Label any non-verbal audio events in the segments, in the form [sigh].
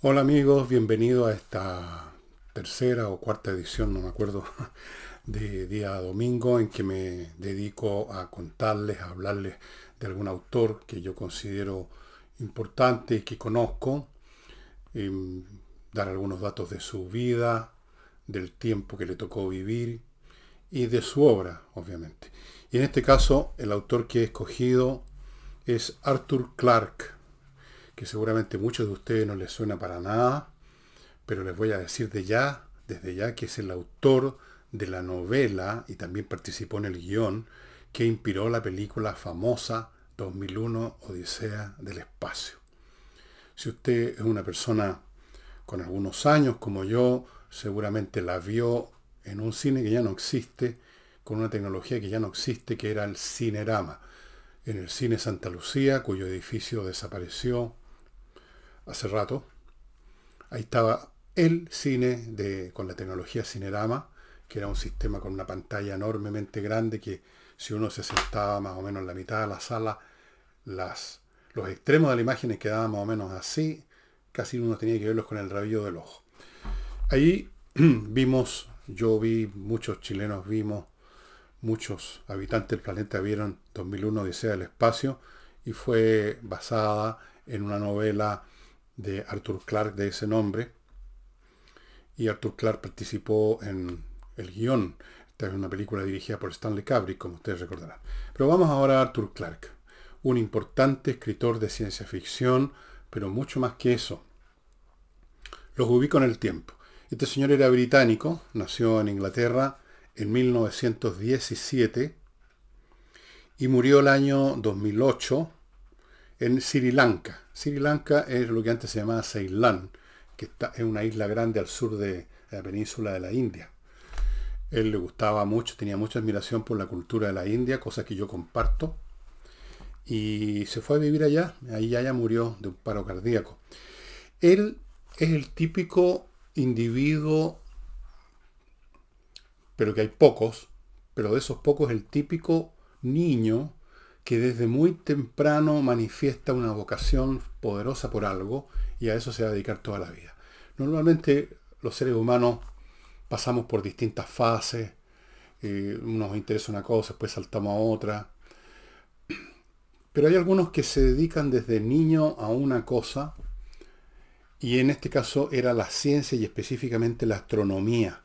Hola amigos, bienvenidos a esta tercera o cuarta edición, no me acuerdo, [laughs] de día domingo en que me dedico a contarles, a hablarles de algún autor que yo considero importante y que conozco, dar algunos datos de su vida, del tiempo que le tocó vivir y de su obra, obviamente. Y en este caso, el autor que he escogido es Arthur Clarke que seguramente muchos de ustedes no les suena para nada, pero les voy a decir de ya, desde ya, que es el autor de la novela y también participó en el guion que inspiró la película famosa 2001 Odisea del Espacio. Si usted es una persona con algunos años como yo, seguramente la vio en un cine que ya no existe, con una tecnología que ya no existe, que era el Cinerama, en el Cine Santa Lucía, cuyo edificio desapareció hace rato. Ahí estaba el cine de, con la tecnología Cinerama, que era un sistema con una pantalla enormemente grande que si uno se sentaba más o menos en la mitad de la sala, las, los extremos de la imagen quedaban más o menos así, casi uno tenía que verlos con el rabillo del ojo. Ahí [clears throat] vimos, yo vi, muchos chilenos vimos, muchos habitantes del planeta vieron 2001 Odisea del Espacio y fue basada en una novela de Arthur Clarke de ese nombre. Y Arthur Clarke participó en el guion. Esta es una película dirigida por Stanley Kubrick, como ustedes recordarán. Pero vamos ahora a Arthur Clarke, un importante escritor de ciencia ficción, pero mucho más que eso. Los ubico en el tiempo. Este señor era británico, nació en Inglaterra en 1917 y murió el año 2008 en Sri Lanka. Sri Lanka es lo que antes se llamaba Ceilán, que está, es una isla grande al sur de la península de la India. Él le gustaba mucho, tenía mucha admiración por la cultura de la India, cosa que yo comparto. Y se fue a vivir allá, ahí ya murió de un paro cardíaco. Él es el típico individuo, pero que hay pocos, pero de esos pocos el típico niño que desde muy temprano manifiesta una vocación poderosa por algo y a eso se va a dedicar toda la vida. Normalmente los seres humanos pasamos por distintas fases, eh, nos interesa una cosa, después saltamos a otra, pero hay algunos que se dedican desde niño a una cosa, y en este caso era la ciencia y específicamente la astronomía.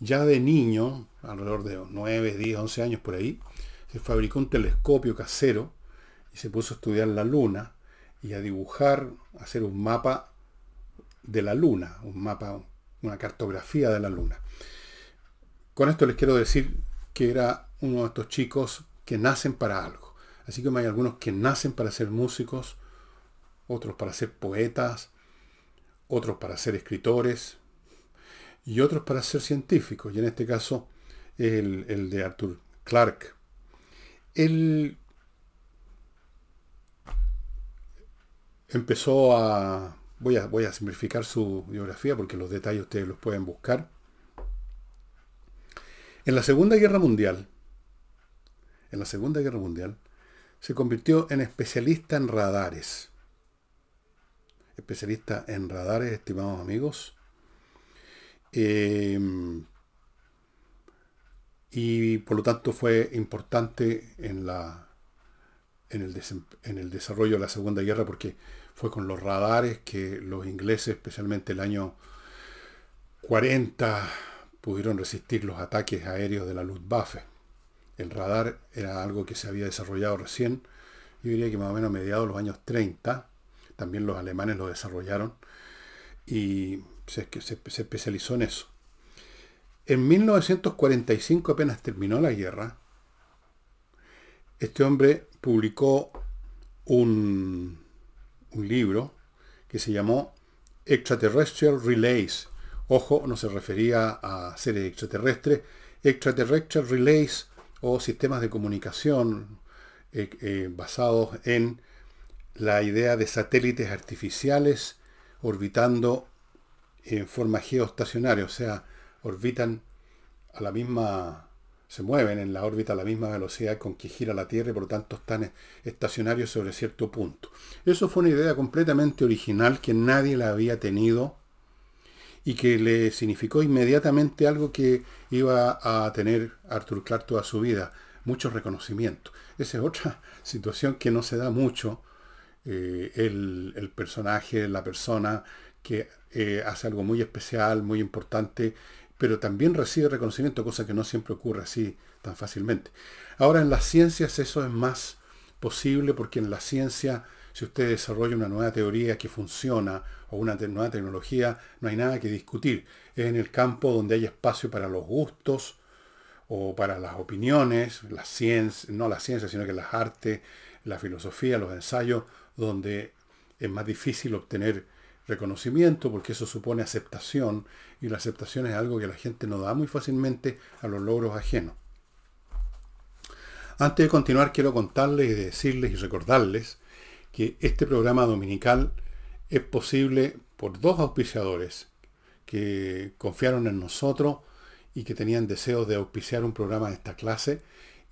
Ya de niño, alrededor de 9, 10, 11 años por ahí, fabricó un telescopio casero y se puso a estudiar la luna y a dibujar, a hacer un mapa de la luna, un mapa, una cartografía de la luna. Con esto les quiero decir que era uno de estos chicos que nacen para algo. Así como hay algunos que nacen para ser músicos, otros para ser poetas, otros para ser escritores y otros para ser científicos. Y en este caso el, el de Arthur Clarke. Él empezó a voy, a... voy a simplificar su biografía porque los detalles ustedes los pueden buscar. En la Segunda Guerra Mundial, en la Segunda Guerra Mundial, se convirtió en especialista en radares. Especialista en radares, estimados amigos. Eh, y por lo tanto fue importante en, la, en, el en el desarrollo de la Segunda Guerra porque fue con los radares que los ingleses, especialmente el año 40, pudieron resistir los ataques aéreos de la Luftwaffe. El radar era algo que se había desarrollado recién, yo diría que más o menos a mediados de los años 30, también los alemanes lo desarrollaron y se, se especializó en eso. En 1945, apenas terminó la guerra, este hombre publicó un, libro que se llamó Extraterrestrial Relays. Ojo, no se refería a seres extraterrestres. Extraterrestrial Relays o sistemas de comunicación eh, eh, basados en la idea de satélites artificiales orbitando en forma geoestacionaria, o sea, orbitan a la misma se mueven en la órbita a la misma velocidad con que gira la Tierra y por lo tanto están estacionarios sobre cierto punto. Eso fue una idea completamente original que nadie la había tenido y que le significó inmediatamente algo que iba a tener Arthur Clarke toda su vida, mucho reconocimiento. Esa es otra [laughs] situación que no se da mucho. Eh, el, personaje, la persona que eh, hace algo muy especial, muy importante, pero también recibe reconocimiento, cosa que no siempre ocurre así tan fácilmente. Ahora en las ciencias eso es más posible porque en la ciencia, si usted desarrolla una nueva teoría que funciona o una nueva tecnología, no hay nada que discutir. Es en el campo donde hay espacio para los gustos o para las opiniones, la ciencia, no la ciencia, sino que las artes, la filosofía, los ensayos, donde es más difícil obtener reconocimiento porque eso supone aceptación y la aceptación es algo que la gente no da muy fácilmente a los logros ajenos. Antes de continuar quiero contarles y decirles y recordarles que este programa dominical es posible por dos auspiciadores que confiaron en nosotros y que tenían deseos de auspiciar un programa de esta clase.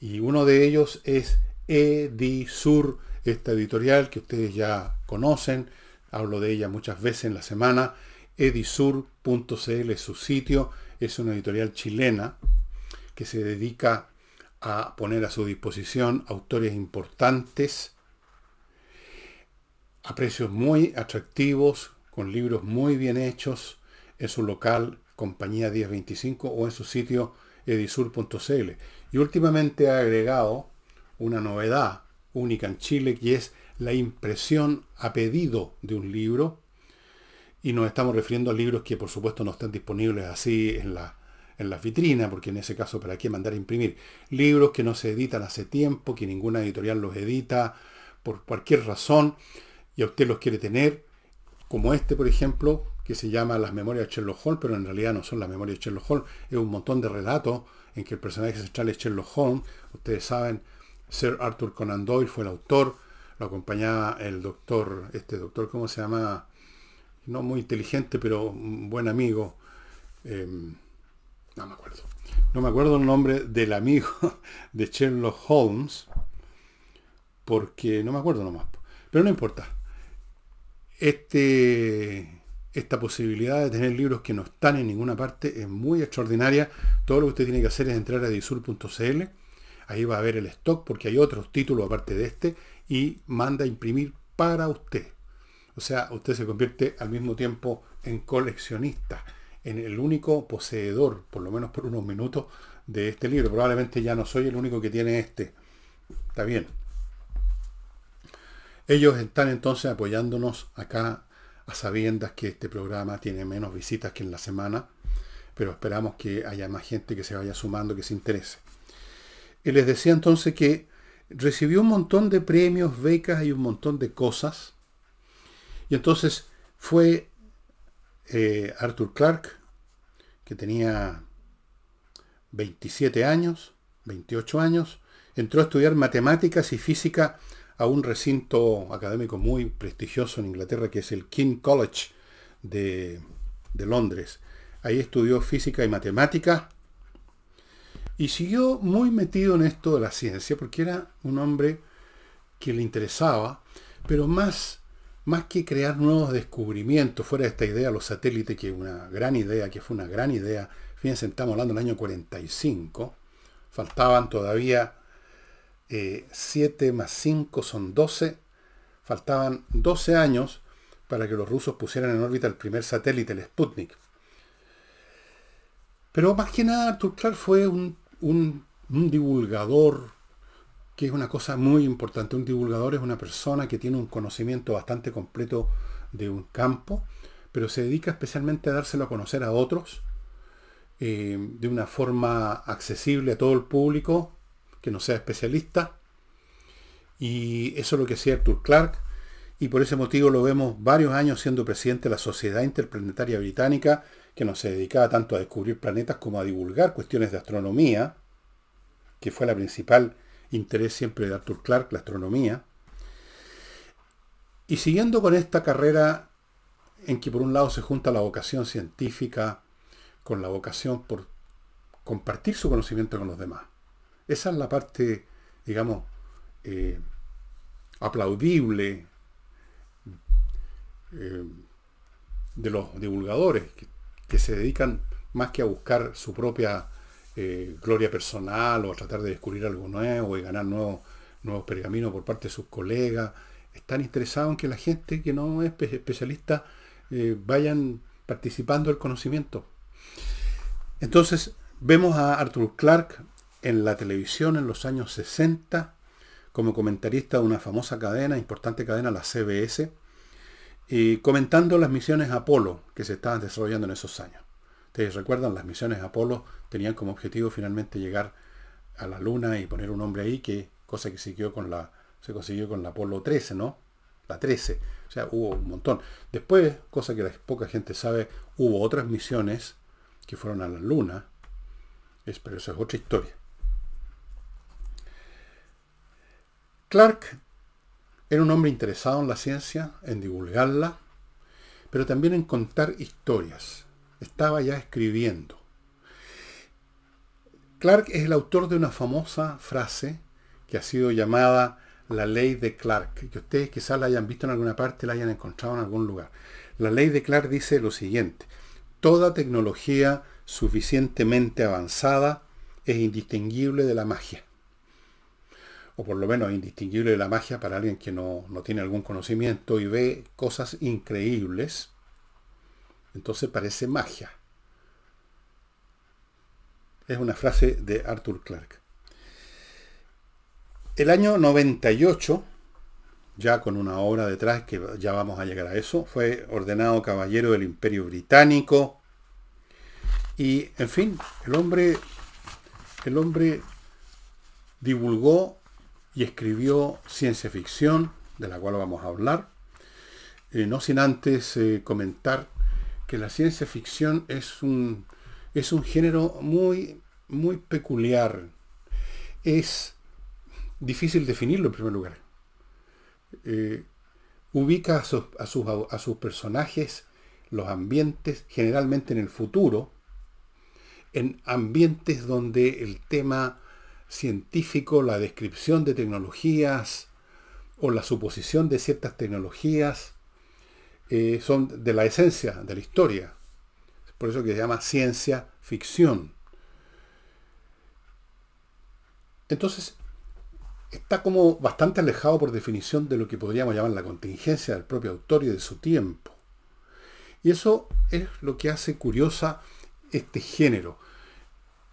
Y uno de ellos es Edisur, esta editorial que ustedes ya conocen, hablo de ella muchas veces en la semana. Edisur.cl es su sitio, es una editorial chilena que se dedica a poner a su disposición autores importantes a precios muy atractivos, con libros muy bien hechos en su local compañía 1025 o en su sitio edisur.cl. Y últimamente ha agregado una novedad única en Chile que es la impresión a pedido de un libro. Y nos estamos refiriendo a libros que por supuesto no están disponibles así en la, en la vitrina, porque en ese caso, ¿para qué mandar a imprimir? Libros que no se editan hace tiempo, que ninguna editorial los edita por cualquier razón, y a usted los quiere tener, como este, por ejemplo, que se llama Las Memorias de Sherlock Holmes, pero en realidad no son las Memorias de Sherlock Holmes, es un montón de relatos en que el personaje central es Sherlock Holmes. Ustedes saben, Sir Arthur Conan Doyle fue el autor, acompañaba el doctor, este doctor, ¿cómo se llama? No muy inteligente, pero un buen amigo. Em, no me acuerdo. No me acuerdo el nombre del amigo [laughs] de Sherlock Holmes, porque no me acuerdo nomás. Pero no importa. Este esta posibilidad de tener libros que no están en ninguna parte es muy extraordinaria. Todo lo que usted tiene que hacer es entrar a disur.cl. Ahí va a ver el stock porque hay otros títulos aparte de este y manda a imprimir para usted. O sea, usted se convierte al mismo tiempo en coleccionista, en el único poseedor, por lo menos por unos minutos, de este libro. Probablemente ya no soy el único que tiene este. Está bien. Ellos están entonces apoyándonos acá a sabiendas que este programa tiene menos visitas que en la semana, pero esperamos que haya más gente que se vaya sumando, que se interese. Y les decía entonces que recibió un montón de premios, becas y un montón de cosas. Y entonces fue eh, Arthur Clarke, que tenía 27 años, 28 años, entró a estudiar matemáticas y física a un recinto académico muy prestigioso en Inglaterra, que es el King College de, Londres. Ahí estudió física y matemática y siguió muy metido en esto de la ciencia, porque era un hombre que le interesaba, pero más, más que crear nuevos descubrimientos, fuera de esta idea, los satélites, que es una gran idea, que fue una gran idea, fíjense, estamos hablando del año 45, faltaban todavía 7 eh, más 5 son 12. Faltaban 12 años para que los rusos pusieran en órbita el primer satélite, el Sputnik. Pero más que nada, Arthur Clarke fue un, un, divulgador, que es una cosa muy importante. Un divulgador es una persona que tiene un conocimiento bastante completo de un campo, pero se dedica especialmente a dárselo a conocer a otros eh, de una forma accesible a todo el público que no sea especialista. Y eso es lo que hacía Arthur Clarke. Y por ese motivo lo vemos varios años siendo presidente de la Sociedad Interplanetaria Británica, que no se dedicaba tanto a descubrir planetas como a divulgar cuestiones de astronomía, que fue la principal interés siempre de Arthur Clarke, la astronomía. Y siguiendo con esta carrera en que por un lado se junta la vocación científica con la vocación por compartir su conocimiento con los demás. Esa es la parte, digamos, eh, aplaudible eh, de los divulgadores se dedican más que a buscar su propia eh, gloria personal o a tratar de descubrir algo nuevo y ganar nuevos, nuevos pergaminos por parte de sus colegas. Están interesados en que la gente que no es especialista vayan participando del conocimiento. Entonces, vemos a Arthur Clarke en la televisión en los años 60 como comentarista de una famosa cadena, importante cadena, la CBS, y comentando las misiones Apolo que se estaban desarrollando en esos años. Ustedes recuerdan, las misiones Apolo tenían como objetivo finalmente llegar a la Luna y poner un hombre ahí, que cosa que siguió con la, se consiguió con la Apolo 13, ¿no? La 13. O sea, hubo un montón. Después, cosa que poca gente sabe, hubo otras misiones que fueron a la Luna, pero eso es otra historia. Clark era un hombre interesado en la ciencia, en divulgarla, pero también en contar historias. Estaba ya escribiendo. Clark es el autor de una famosa frase que ha sido llamada la ley de Clark, que ustedes quizás la hayan visto en alguna parte, la hayan encontrado en algún lugar. La ley de Clark dice lo siguiente, toda tecnología suficientemente avanzada es indistinguible de la magia o por lo menos indistinguible de la magia para alguien que no, tiene algún conocimiento y ve cosas increíbles, entonces parece magia. Es una frase de Arthur Clarke. El año 98, ya con una obra detrás, que ya vamos a llegar a eso, fue ordenado caballero del Imperio Británico. Y, en fin, el hombre, el hombre divulgó y escribió ciencia ficción, de la cual vamos a hablar, eh, no sin antes eh, comentar que la ciencia ficción es un, es un género muy, muy peculiar. Es difícil definirlo en primer lugar. Eh, ubica a a, sus, a sus personajes, los ambientes, generalmente en el futuro, en ambientes donde el tema científico, la descripción de tecnologías o la suposición de ciertas tecnologías eh, son de la esencia de la historia. Por eso que se llama ciencia ficción. Entonces, está como bastante alejado por definición de lo que podríamos llamar la contingencia del propio autor y de su tiempo. Y eso es lo que hace curiosa este género.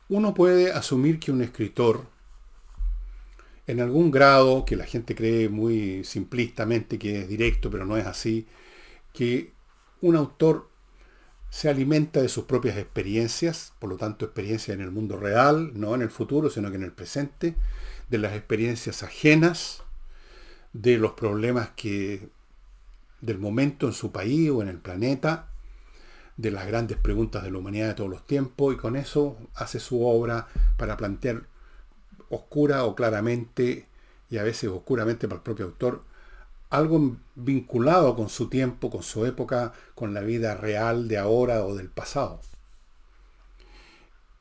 Uno puede asumir que un escritor, en algún grado, que la gente cree muy simplistamente que es directo, pero no es así, que un autor se alimenta de sus propias experiencias, por lo tanto experiencias en el mundo real, no en el futuro, sino que en el presente, de las experiencias ajenas, de los problemas que del momento en su país o en el planeta, de las grandes preguntas de la humanidad de todos los tiempos y con eso hace su obra para plantear oscura o claramente y a veces oscuramente para el propio autor algo vinculado con su tiempo, con su época, con la vida real de ahora o del pasado.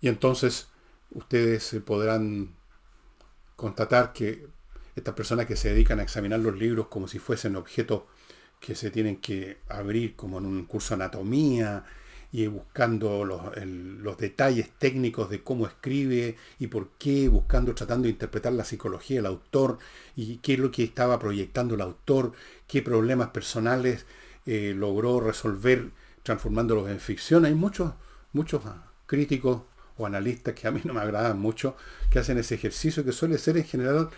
Y entonces ustedes podrán constatar que estas personas que se dedican a examinar los libros como si fuesen objetos que se tienen que abrir como en un curso de anatomía y buscando los, detalles técnicos de cómo escribe y por qué, buscando, tratando de interpretar la psicología del autor y qué es lo que estaba proyectando el autor, qué problemas personales eh, logró resolver transformándolos en ficción. Hay muchos, muchos críticos o analistas que a mí no me agradan mucho, que hacen ese ejercicio que suele ser en general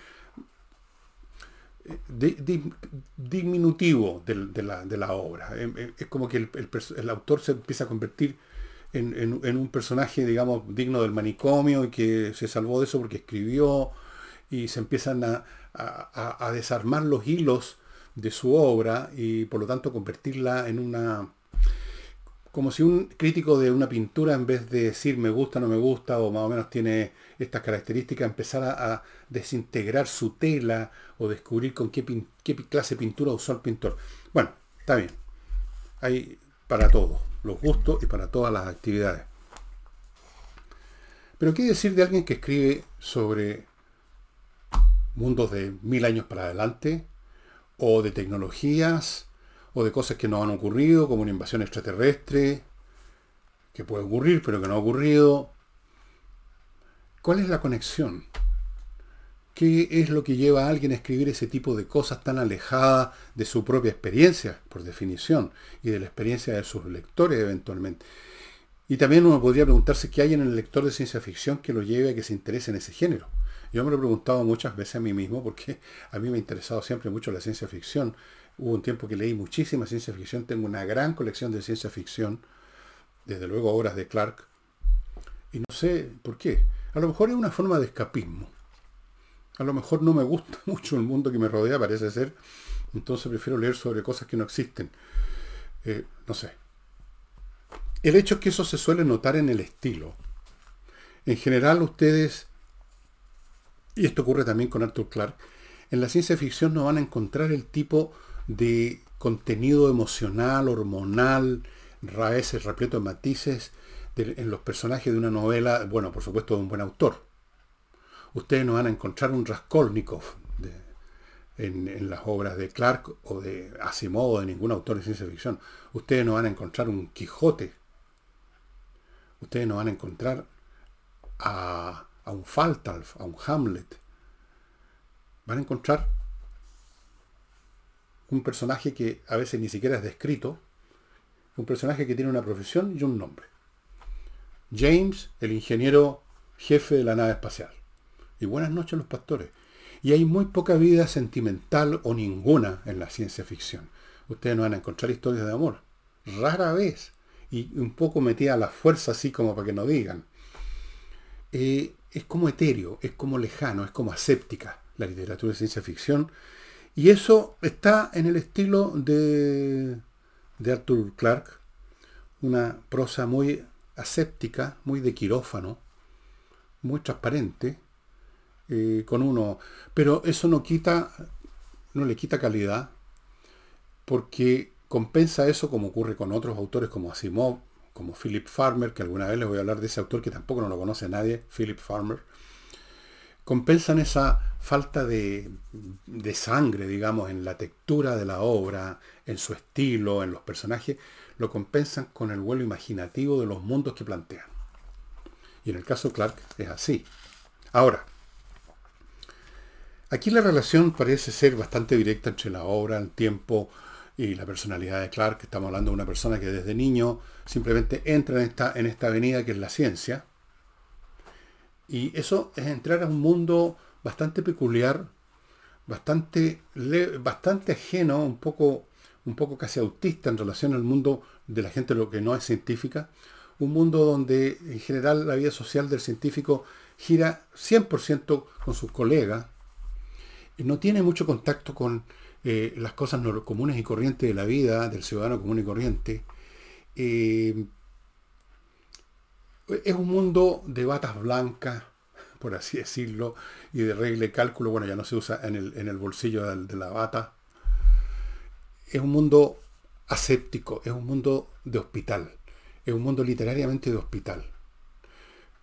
diminutivo de, la, obra. Eh, eh, es como que el, autor se empieza a convertir en, un personaje, digamos, digno del manicomio y que se salvó de eso porque escribió y se empiezan a desarmar los hilos de su obra y por lo tanto convertirla en una como si un crítico de una pintura, en vez de decir me gusta, no me gusta, o más o menos tiene estas características, empezara a, desintegrar su tela o descubrir con qué, qué, clase de pintura usó el pintor. Bueno, está bien. Hay para todos, los gustos y para todas las actividades. Pero ¿qué decir de alguien que escribe sobre mundos de mil años para adelante? O de tecnologías, o de cosas que no han ocurrido, como una invasión extraterrestre, que puede ocurrir, pero que no ha ocurrido. ¿Cuál es la conexión? ¿Qué es lo que lleva a alguien a escribir ese tipo de cosas tan alejadas de su propia experiencia, por definición, y de la experiencia de sus lectores eventualmente? Y también uno podría preguntarse qué hay en el lector de ciencia ficción que lo lleve a que se interese en ese género. Yo me lo he preguntado muchas veces a mí mismo porque a mí me ha interesado siempre mucho la ciencia ficción. Hubo un tiempo que leí muchísima ciencia ficción, tengo una gran colección de ciencia ficción, desde luego obras de Clark, y no sé por qué. A lo mejor es una forma de escapismo a lo mejor no me gusta [laughs] mucho el mundo que me rodea, parece ser. Entonces prefiero leer sobre cosas que no existen. Eh, no sé. El hecho es que eso se suele notar en el estilo. En general ustedes, y esto ocurre también con Arthur Clarke, en la ciencia ficción no van a encontrar el tipo de contenido emocional, hormonal, a veces repleto de matices en los personajes de una novela, bueno, por supuesto de un buen autor ustedes no van a encontrar un Raskolnikov en, las obras de Clark o de Asimov o de ningún autor de ciencia ficción. Ustedes no van a encontrar un Quijote. Ustedes no van a encontrar a, a un Faltalf, a un Hamlet. Van a encontrar un personaje que a veces ni siquiera es descrito, un personaje que tiene una profesión y un nombre. James, el ingeniero jefe de la nave espacial y buenas noches los pastores. Y hay muy poca vida sentimental o ninguna en la ciencia ficción. Ustedes no van a encontrar historias de amor. Rara vez. Y un poco metida a la fuerza así como para que no digan. Eh, es como etéreo, es como lejano, es como aséptica la literatura de ciencia ficción. Y eso está en el estilo de, de Arthur Clarke. Una prosa muy aséptica, muy de quirófano, muy transparente, eh, con uno. Pero eso no quita, no le quita calidad, porque compensa eso como ocurre con otros autores como Asimov, como Philip Farmer, que alguna vez les voy a hablar de ese autor que tampoco no lo conoce nadie, Philip Farmer. Compensan esa falta de, de sangre, digamos, en la textura de la obra, en su estilo, en los personajes, lo compensan con el vuelo imaginativo de los mundos que plantean. Y en el caso de Clark es así. Ahora, Aquí la relación parece ser bastante directa entre la obra, el tiempo y la personalidad de Clark. Estamos hablando de una persona que desde niño simplemente entra en esta, en esta avenida que es la ciencia. Y eso es entrar a un mundo bastante peculiar, bastante, bastante ajeno, un poco, un poco casi autista en relación al mundo de la gente lo que no es científica. Un mundo donde en general la vida social del científico gira 100% con sus colegas, no tiene mucho contacto con eh, las cosas comunes y corrientes de la vida del ciudadano común y corriente. Eh, es un mundo de batas blancas, por así decirlo, y de regla de cálculo, bueno, ya no se usa en el, bolsillo de, de la bata. Es un mundo aséptico, es un mundo de hospital, es un mundo literariamente de hospital.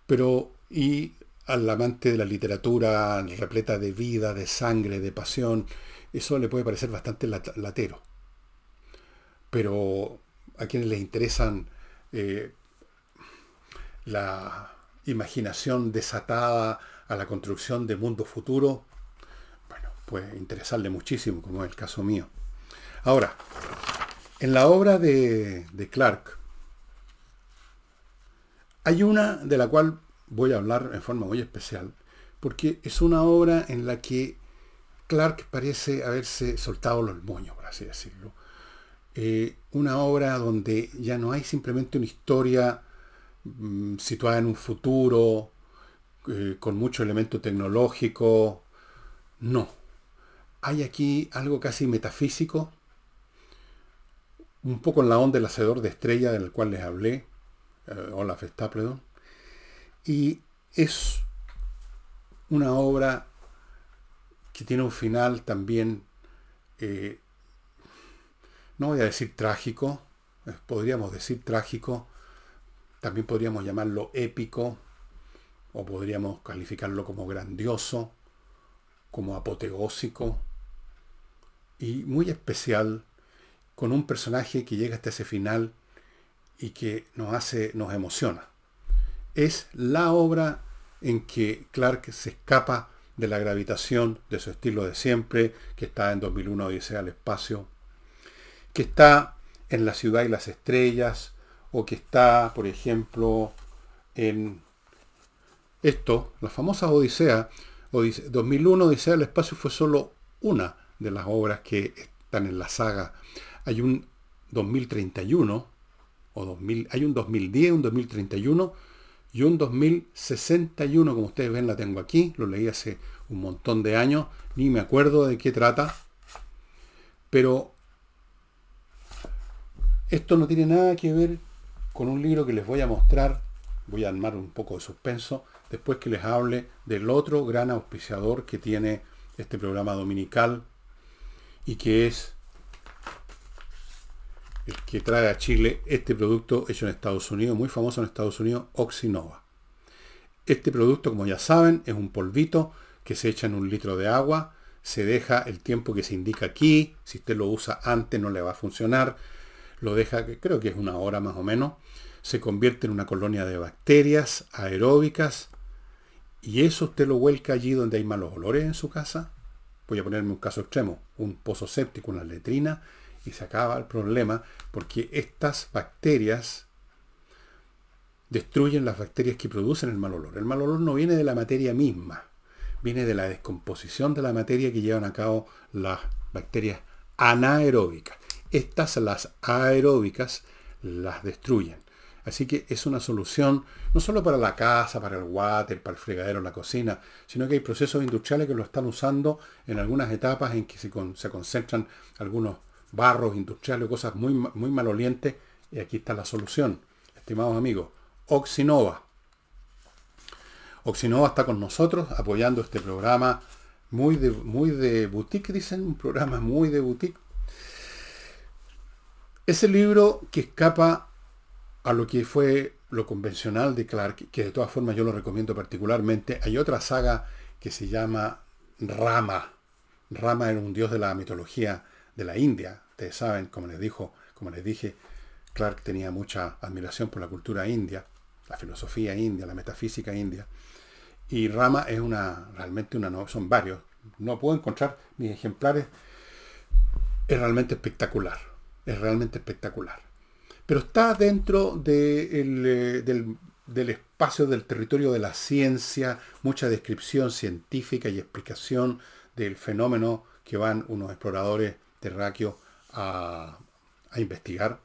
Pero, y al amante de la literatura repleta de vida, de sangre, de pasión, eso le puede parecer bastante latero. Pero a quienes les interesan eh, la imaginación desatada a la construcción de mundo futuro, bueno, puede interesarle muchísimo, como es el caso mío. Ahora, en la obra de, de Clark, hay una de la cual voy a hablar en forma muy especial, porque es una obra en la que Clark parece haberse soltado los moños, por así decirlo. Eh, una obra donde ya no hay simplemente una historia mm, situada en un futuro, eh, con mucho elemento tecnológico. No. Hay aquí algo casi metafísico, un poco en la onda del hacedor de estrella del cual les hablé, eh, Olaf Stapledon, y es una obra que tiene un final también, eh, no voy a decir trágico, eh, podríamos decir trágico, también podríamos llamarlo épico o podríamos calificarlo como grandioso, como apoteósico y muy especial, con un personaje que llega hasta ese final y que nos hace, nos emociona. Es la obra en que Clark se escapa de la gravitación de su estilo de siempre, que está en 2001 Odisea al espacio, que está en la ciudad y las estrellas, o que está, por ejemplo, en esto, la famosa Odisea, 2001 Odisea del Espacio fue solo una de las obras que están en la saga. Hay un 2031, o 2000, hay un 2010, un 2031 y un 2061, como ustedes ven la tengo aquí, lo leí hace un montón de años, ni me acuerdo de qué trata, pero esto no tiene nada que ver con un libro que les voy a mostrar, voy a armar un poco de suspenso, después que les hable del otro gran auspiciador que tiene este programa dominical y que es que trae a Chile este producto hecho en Estados Unidos, muy famoso en Estados Unidos, Oxinova. Este producto, como ya saben, es un polvito que se echa en un litro de agua, se deja el tiempo que se indica aquí, si usted lo usa antes no le va a funcionar, lo deja, creo que es una hora más o menos, se convierte en una colonia de bacterias aeróbicas y eso usted lo vuelca allí donde hay malos olores en su casa. Voy a ponerme un caso extremo, un pozo séptico, una letrina, y se acaba el problema porque estas bacterias destruyen las bacterias que producen el mal olor. El mal olor no viene de la materia misma, viene de la descomposición de la materia que llevan a cabo las bacterias anaeróbicas. Estas, las aeróbicas, las destruyen. Así que es una solución no solo para la casa, para el water, para el fregadero, la cocina, sino que hay procesos industriales que lo están usando en algunas etapas en que se, se concentran algunos barros industriales cosas muy, muy malolientes. Y aquí está la solución, estimados amigos. Oxinova. Oxinova está con nosotros apoyando este programa muy de, muy de boutique, dicen, un programa muy de boutique. Ese libro que escapa a lo que fue lo convencional de Clark, que de todas formas yo lo recomiendo particularmente. Hay otra saga que se llama Rama. Rama era un dios de la mitología de la India. Ustedes saben, como les dijo, como les dije, Clark tenía mucha admiración por la cultura india, la filosofía india, la metafísica india. Y Rama es una, realmente una, son varios. No puedo encontrar mis ejemplares. Es realmente espectacular. Es realmente espectacular pero está dentro eh, del, espacio del territorio de la ciencia, mucha descripción científica y explicación del fenómeno que van unos exploradores terráqueos a, investigar.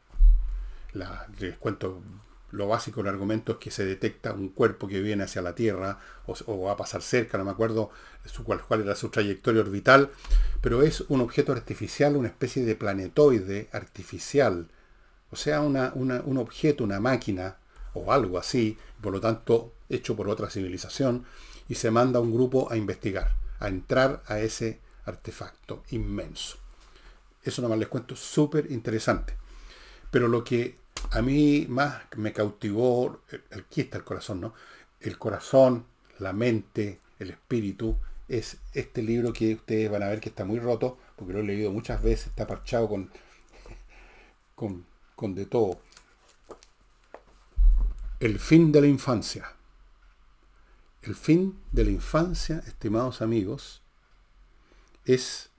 les cuento lo básico del argumento es que se detecta un cuerpo que viene hacia la Tierra o, va a pasar cerca, no me acuerdo cuál, cuál, era su trayectoria orbital, pero es un objeto artificial, una especie de planetoide artificial o sea, un objeto, una máquina o algo así, por lo tanto hecho por otra civilización, y se manda un grupo a investigar, a entrar a ese artefacto inmenso. Eso nomás les cuento, súper interesante. Pero lo que a mí más me cautivó, aquí está el corazón, ¿no? El corazón, la mente, el espíritu, es este libro que ustedes van a ver que está muy roto, porque lo he leído muchas veces, está parchado con, [laughs] con con de todo. El fin de la infancia. El fin de la infancia, estimados amigos, es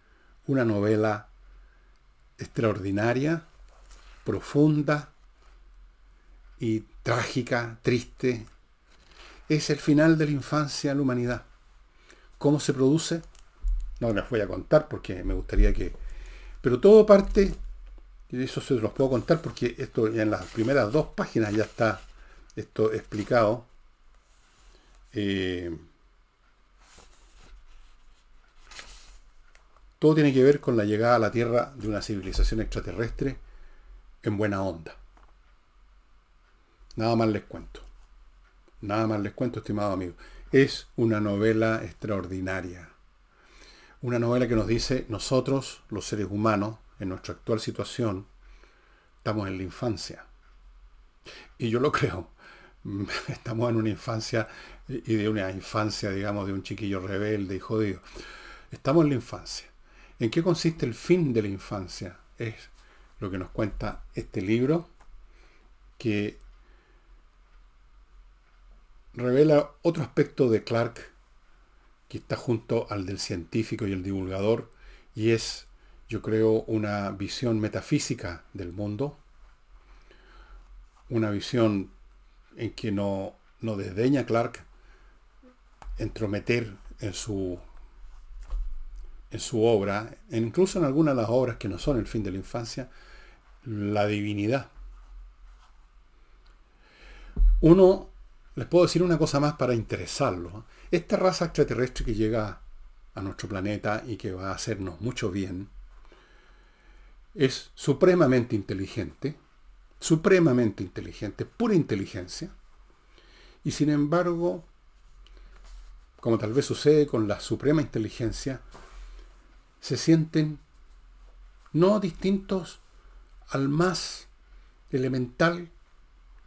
una novela extraordinaria, profunda y trágica, triste. Es el final de la infancia en la humanidad. ¿Cómo se produce? No les voy a contar porque me gustaría que... Pero todo parte y eso se los puedo contar porque esto en las primeras dos páginas ya está esto explicado. Eh, todo tiene que ver con la llegada a la Tierra de una civilización extraterrestre en buena onda. Nada más les cuento. Nada más les cuento, estimado amigo. Es una novela extraordinaria. Una novela que nos dice nosotros, los seres humanos, en nuestra actual situación, estamos en la infancia. Y yo lo creo. [laughs] estamos en una infancia y de una infancia, digamos, de un chiquillo rebelde y jodido. Estamos en la infancia. ¿En qué consiste el fin de la infancia? Es lo que nos cuenta este libro que revela otro aspecto de Clark que está junto al del científico y el divulgador y es, yo creo, una visión metafísica del mundo, una visión en que no, no desdeña Clark entrometer en su, en su obra, incluso en algunas de las obras que no son el fin de la infancia, la divinidad. Uno, les puedo decir una cosa más para interesarlo. Esta raza extraterrestre que llega a nuestro planeta y que va a hacernos mucho bien, es supremamente inteligente, supremamente inteligente, pura inteligencia, y sin embargo como tal vez sucede con la suprema inteligencia, se sienten no distintos al más elemental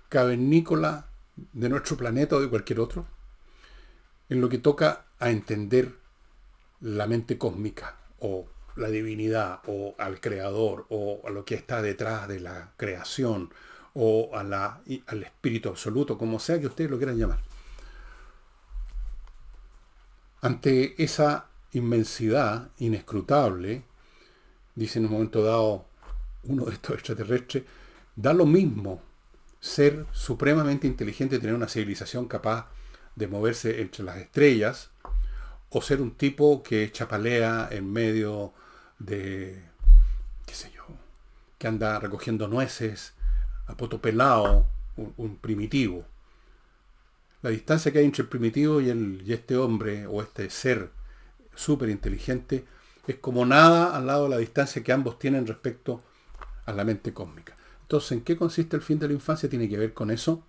cavernícola de nuestro planeta o de cualquier otro, en lo que toca a entender la mente cósmica o la divinidad o al creador o a lo que está detrás de la creación o a la, al espíritu absoluto, como sea que ustedes lo quieran llamar. Ante esa inmensidad inescrutable, dice en un momento dado uno de estos extraterrestres, da lo mismo ser supremamente inteligente, tener una civilización capaz de moverse entre las estrellas, o ser un tipo que chapalea en medio de, qué sé yo, que anda recogiendo nueces, a pelado, un primitivo. La distancia que hay entre el primitivo y, el, y este hombre o este ser súper inteligente es como nada al lado de la distancia que ambos tienen respecto a la mente cósmica. Entonces, ¿en qué consiste el fin de la infancia? Tiene que ver con eso.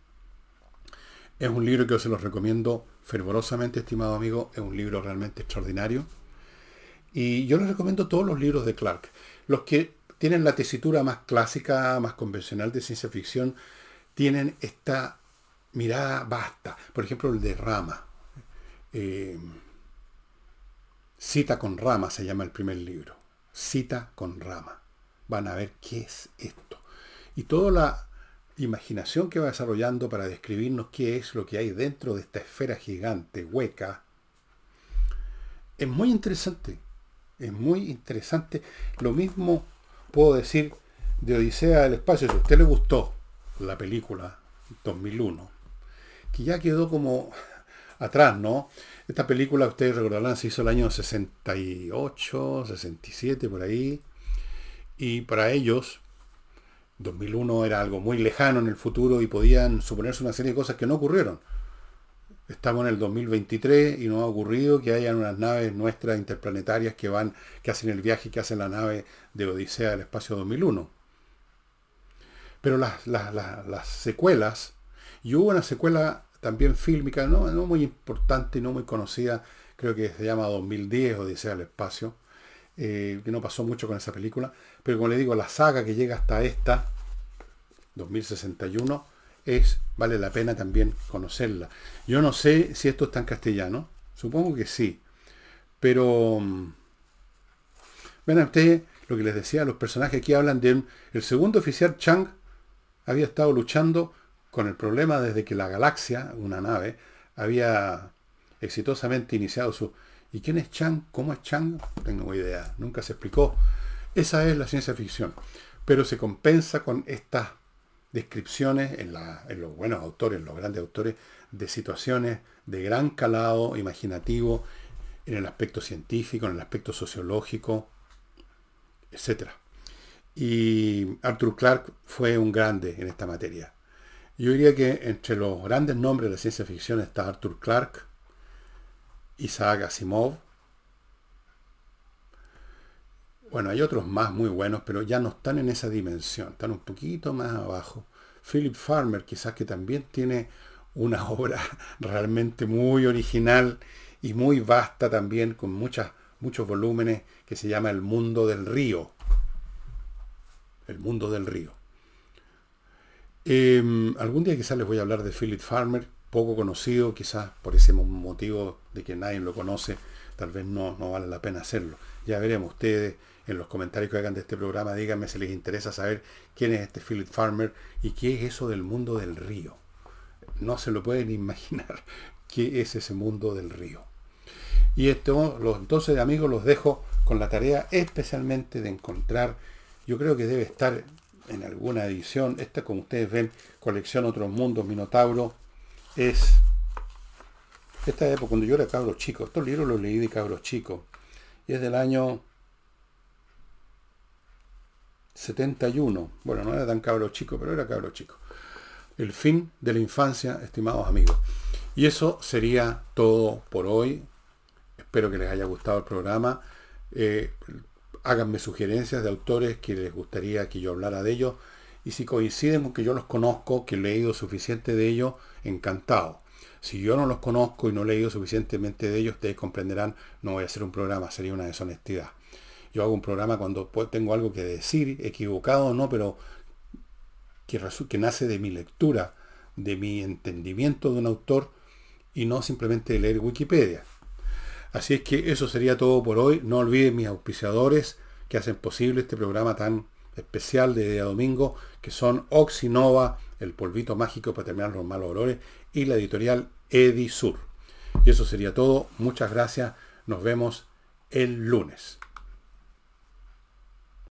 Es un libro que yo se los recomiendo fervorosamente, estimado amigo. Es un libro realmente extraordinario. Y yo les recomiendo todos los libros de Clark. Los que tienen la tesitura más clásica, más convencional de ciencia ficción, tienen esta mirada basta. Por ejemplo, el de Rama. Eh, Cita con Rama se llama el primer libro. Cita con Rama. Van a ver qué es esto. Y toda la imaginación que va desarrollando para describirnos qué es lo que hay dentro de esta esfera gigante, hueca, es muy interesante. Es muy interesante. Lo mismo puedo decir de Odisea del Espacio. Si a usted le gustó la película 2001, que ya quedó como atrás, ¿no? Esta película, ustedes recordarán, se hizo el año 68, 67, por ahí. Y para ellos, 2001 era algo muy lejano en el futuro y podían suponerse una serie de cosas que no ocurrieron. Estamos en el 2023 y no ha ocurrido que hayan unas naves nuestras interplanetarias que van, que hacen el viaje que hacen la nave de Odisea del Espacio 2001. Pero las, las secuelas y hubo una secuela también fílmica, no, muy importante no muy conocida, creo que se llama 2010, Odisea al Espacio, eh, que no pasó mucho con esa película, pero como le digo, la saga que llega hasta esta, 2061, es, vale la pena también conocerla. Yo no sé si esto está en castellano, supongo que sí, pero... Mm, ven a ustedes lo que les decía, los personajes aquí hablan de el segundo oficial Chang había estado luchando con el problema desde que la galaxia, una nave, había exitosamente iniciado su... ¿Y quién es Chang? ¿Cómo es Chang? No tengo idea, nunca se explicó. Esa es la ciencia ficción, pero se compensa con estas descripciones en, en los buenos autores, en los grandes autores, de situaciones de gran calado imaginativo en el aspecto científico, en el aspecto sociológico, etc. Y Arthur Clarke fue un grande en esta materia. Yo diría que entre los grandes nombres de la ciencia ficción está Arthur Clarke, Isaac Asimov. Bueno, hay otros más muy buenos, pero ya no están en esa dimensión, están un poquito más abajo. Philip Farmer, quizás que también tiene una [laughs] obra realmente muy original y muy vasta también, con muchas, muchos volúmenes, que se llama El mundo del río. El mundo del río. Em, algún día quizás les voy a hablar de Philip Farmer, poco conocido, quizás por ese motivo de que nadie lo conoce, tal vez no, no vale la pena hacerlo. Ya veremos ustedes en los comentarios que hagan de este programa, díganme si les interesa saber quién es este Philip Farmer y qué es eso del mundo del río. No se lo pueden [laughs] imaginar qué es ese mundo del río. Y esto, los, entonces amigos los dejo con la tarea especialmente de encontrar, yo creo que debe estar en alguna edición, esta como ustedes ven, colección Otros Mundos, Minotauro, es esta época cuando yo era cabro chico, estos libros los leí de cabros chico, y es del año 71, bueno, no era tan cabro chico, pero era cabro chico. El fin de la infancia, estimados amigos. Y eso sería todo por hoy. Espero que les haya gustado el programa. Eh, háganme sugerencias de autores que les gustaría que yo hablara de ellos. Y si coinciden con que yo los conozco, que he leído suficiente de ellos, encantado. Si yo no los conozco y no he leído suficientemente de ellos, ustedes comprenderán, no voy a hacer un programa, sería una deshonestidad. Yo hago un programa cuando tengo algo que decir, equivocado o no, pero que, que nace de mi lectura, de mi entendimiento de un autor y no simplemente leer Wikipedia. Así es que eso sería todo por hoy. No olviden mis auspiciadores que hacen posible este programa tan especial de día domingo, que son Oxinova, el polvito mágico para terminar los malos olores, y la editorial Edisur. Y eso sería todo. Muchas gracias. Nos vemos el lunes.